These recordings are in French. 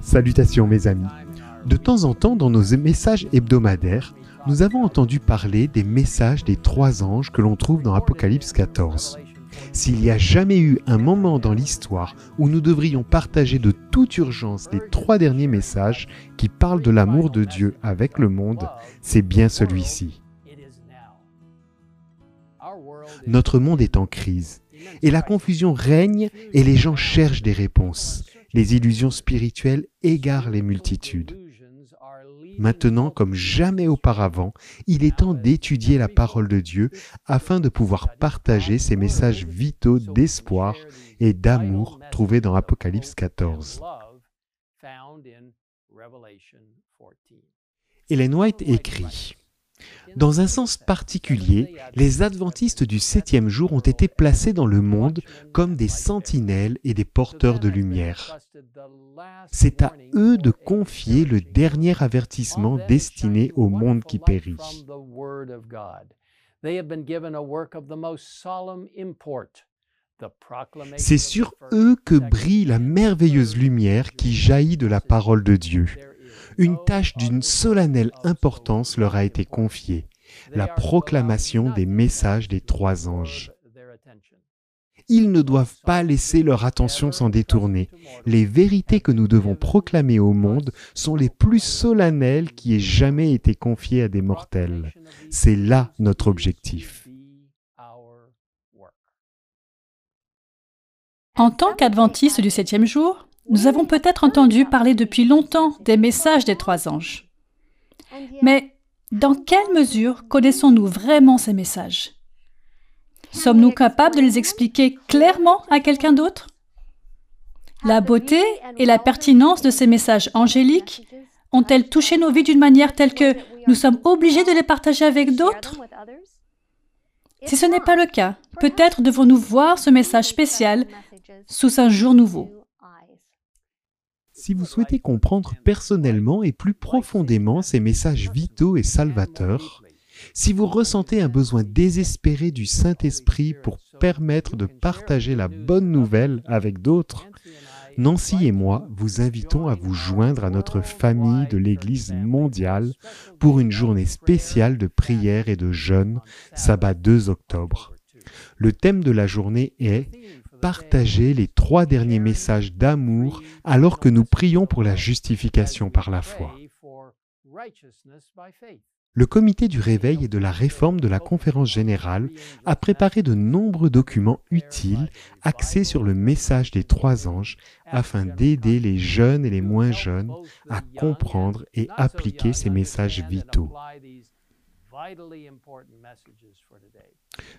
Salutations mes amis. De temps en temps, dans nos messages hebdomadaires, nous avons entendu parler des messages des trois anges que l'on trouve dans Apocalypse 14. S'il n'y a jamais eu un moment dans l'histoire où nous devrions partager de toute urgence les trois derniers messages qui parlent de l'amour de Dieu avec le monde, c'est bien celui-ci. Notre monde est en crise et la confusion règne et les gens cherchent des réponses. Les illusions spirituelles égarent les multitudes. Maintenant, comme jamais auparavant, il est temps d'étudier la parole de Dieu afin de pouvoir partager ces messages vitaux d'espoir et d'amour trouvés dans Apocalypse 14. Ellen White écrit dans un sens particulier, les adventistes du septième jour ont été placés dans le monde comme des sentinelles et des porteurs de lumière. C'est à eux de confier le dernier avertissement destiné au monde qui périt. C'est sur eux que brille la merveilleuse lumière qui jaillit de la parole de Dieu une tâche d'une solennelle importance leur a été confiée, la proclamation des messages des trois anges. Ils ne doivent pas laisser leur attention s'en détourner. Les vérités que nous devons proclamer au monde sont les plus solennelles qui aient jamais été confiées à des mortels. C'est là notre objectif. En tant qu'adventiste du septième jour, nous avons peut-être entendu parler depuis longtemps des messages des trois anges. Mais dans quelle mesure connaissons-nous vraiment ces messages? Sommes-nous capables de les expliquer clairement à quelqu'un d'autre? La beauté et la pertinence de ces messages angéliques ont-elles touché nos vies d'une manière telle que nous sommes obligés de les partager avec d'autres? Si ce n'est pas le cas, peut-être devons-nous voir ce message spécial sous un jour nouveau. Si vous souhaitez comprendre personnellement et plus profondément ces messages vitaux et salvateurs, si vous ressentez un besoin désespéré du Saint-Esprit pour permettre de partager la bonne nouvelle avec d'autres, Nancy et moi vous invitons à vous joindre à notre famille de l'Église mondiale pour une journée spéciale de prière et de jeûne, sabbat 2 octobre. Le thème de la journée est partager les trois derniers messages d'amour alors que nous prions pour la justification par la foi. Le comité du réveil et de la réforme de la conférence générale a préparé de nombreux documents utiles axés sur le message des trois anges afin d'aider les jeunes et les moins jeunes à comprendre et appliquer ces messages vitaux.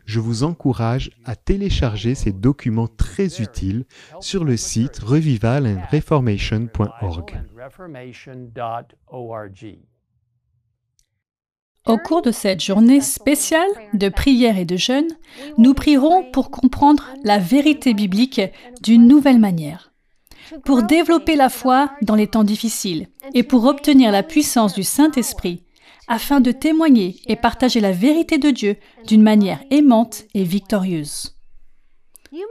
Je vous encourage à télécharger ces documents très utiles sur le site revivalandreformation.org. Au cours de cette journée spéciale de prière et de jeûne, nous prierons pour comprendre la vérité biblique d'une nouvelle manière, pour développer la foi dans les temps difficiles et pour obtenir la puissance du Saint-Esprit afin de témoigner et partager la vérité de Dieu d'une manière aimante et victorieuse.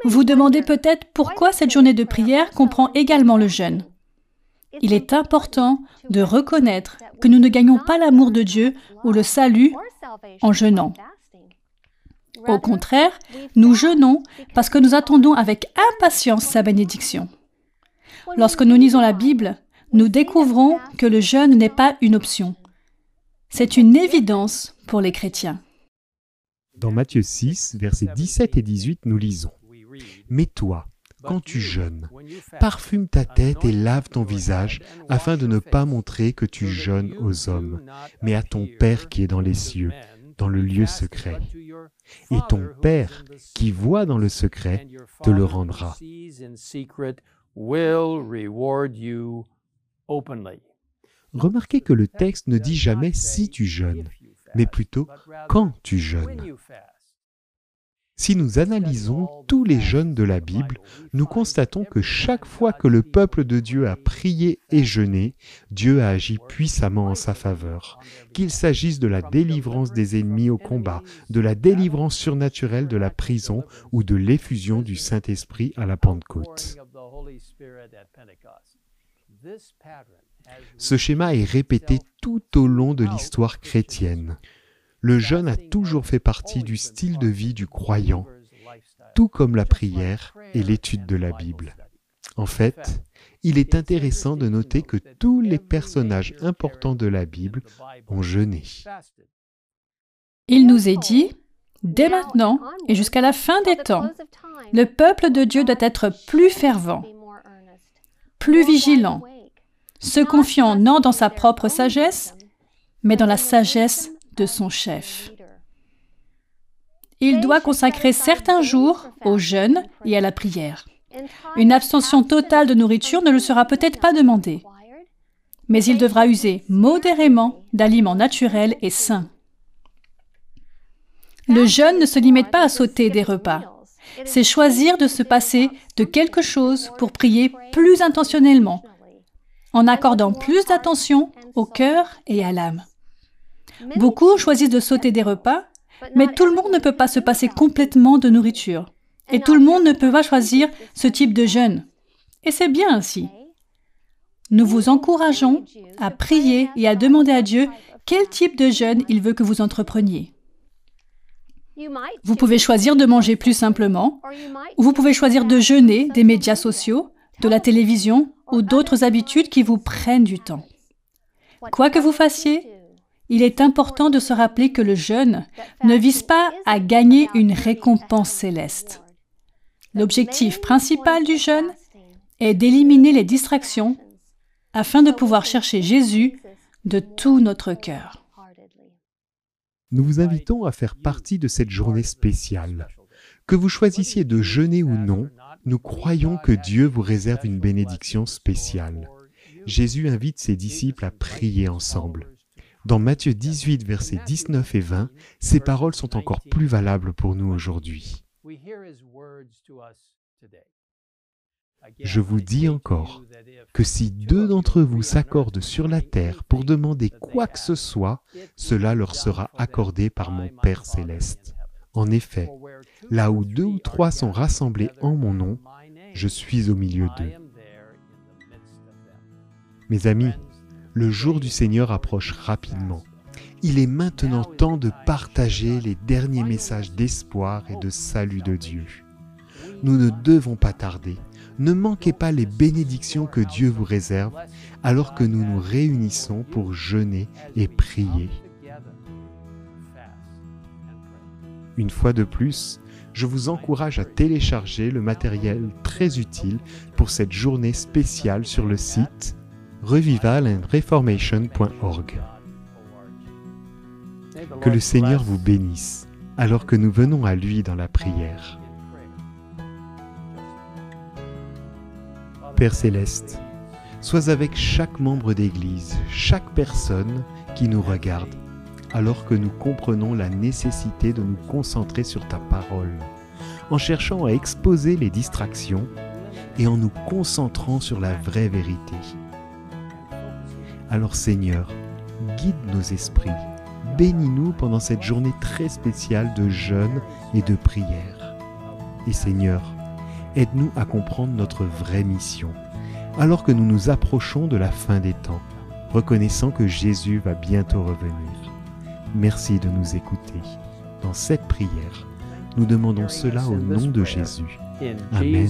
Vous demandez peut-être pourquoi cette journée de prière comprend également le jeûne. Il est important de reconnaître que nous ne gagnons pas l'amour de Dieu ou le salut en jeûnant. Au contraire, nous jeûnons parce que nous attendons avec impatience sa bénédiction. Lorsque nous lisons la Bible, nous découvrons que le jeûne n'est pas une option. C'est une évidence pour les chrétiens. Dans Matthieu 6, versets 17 et 18, nous lisons Mais toi, quand tu jeûnes, parfume ta tête et lave ton visage, afin de ne pas montrer que tu jeûnes aux hommes, mais à ton Père qui est dans les cieux, dans le lieu secret. Et ton Père, qui voit dans le secret, te le rendra. Remarquez que le texte ne dit jamais si tu jeûnes, mais plutôt quand tu jeûnes. Si nous analysons tous les jeûnes de la Bible, nous constatons que chaque fois que le peuple de Dieu a prié et jeûné, Dieu a agi puissamment en sa faveur. Qu'il s'agisse de la délivrance des ennemis au combat, de la délivrance surnaturelle de la prison ou de l'effusion du Saint-Esprit à la Pentecôte. Ce schéma est répété tout au long de l'histoire chrétienne. Le jeûne a toujours fait partie du style de vie du croyant, tout comme la prière et l'étude de la Bible. En fait, il est intéressant de noter que tous les personnages importants de la Bible ont jeûné. Il nous est dit, dès maintenant et jusqu'à la fin des temps, le peuple de Dieu doit être plus fervent, plus vigilant, se confiant non dans sa propre sagesse, mais dans la sagesse de son chef. Il doit consacrer certains jours au jeûne et à la prière. Une abstention totale de nourriture ne le sera peut-être pas demandée, mais il devra user modérément d'aliments naturels et sains. Le jeûne ne se limite pas à sauter des repas. C'est choisir de se passer de quelque chose pour prier plus intentionnellement, en accordant plus d'attention au cœur et à l'âme. Beaucoup choisissent de sauter des repas, mais tout le monde ne peut pas se passer complètement de nourriture. Et tout le monde ne peut pas choisir ce type de jeûne. Et c'est bien ainsi. Nous vous encourageons à prier et à demander à Dieu quel type de jeûne il veut que vous entrepreniez. Vous pouvez choisir de manger plus simplement, ou vous pouvez choisir de jeûner des médias sociaux, de la télévision ou d'autres habitudes qui vous prennent du temps. Quoi que vous fassiez, il est important de se rappeler que le jeûne ne vise pas à gagner une récompense céleste. L'objectif principal du jeûne est d'éliminer les distractions afin de pouvoir chercher Jésus de tout notre cœur. Nous vous invitons à faire partie de cette journée spéciale. Que vous choisissiez de jeûner ou non, nous croyons que Dieu vous réserve une bénédiction spéciale. Jésus invite ses disciples à prier ensemble. Dans Matthieu 18, versets 19 et 20, ces paroles sont encore plus valables pour nous aujourd'hui. Je vous dis encore que si deux d'entre vous s'accordent sur la terre pour demander quoi que ce soit, cela leur sera accordé par mon Père céleste. En effet, là où deux ou trois sont rassemblés en mon nom, je suis au milieu d'eux. Mes amis, le jour du Seigneur approche rapidement. Il est maintenant temps de partager les derniers messages d'espoir et de salut de Dieu. Nous ne devons pas tarder. Ne manquez pas les bénédictions que Dieu vous réserve alors que nous nous réunissons pour jeûner et prier. Une fois de plus, je vous encourage à télécharger le matériel très utile pour cette journée spéciale sur le site revivalandreformation.org. Que le Seigneur vous bénisse alors que nous venons à lui dans la prière. Père céleste, sois avec chaque membre d'Église, chaque personne qui nous regarde, alors que nous comprenons la nécessité de nous concentrer sur ta parole, en cherchant à exposer les distractions et en nous concentrant sur la vraie vérité. Alors Seigneur, guide nos esprits, bénis-nous pendant cette journée très spéciale de jeûne et de prière. Et Seigneur, aide-nous à comprendre notre vraie mission, alors que nous nous approchons de la fin des temps, reconnaissant que Jésus va bientôt revenir. Merci de nous écouter. Dans cette prière, nous demandons cela au nom de Jésus. Amen.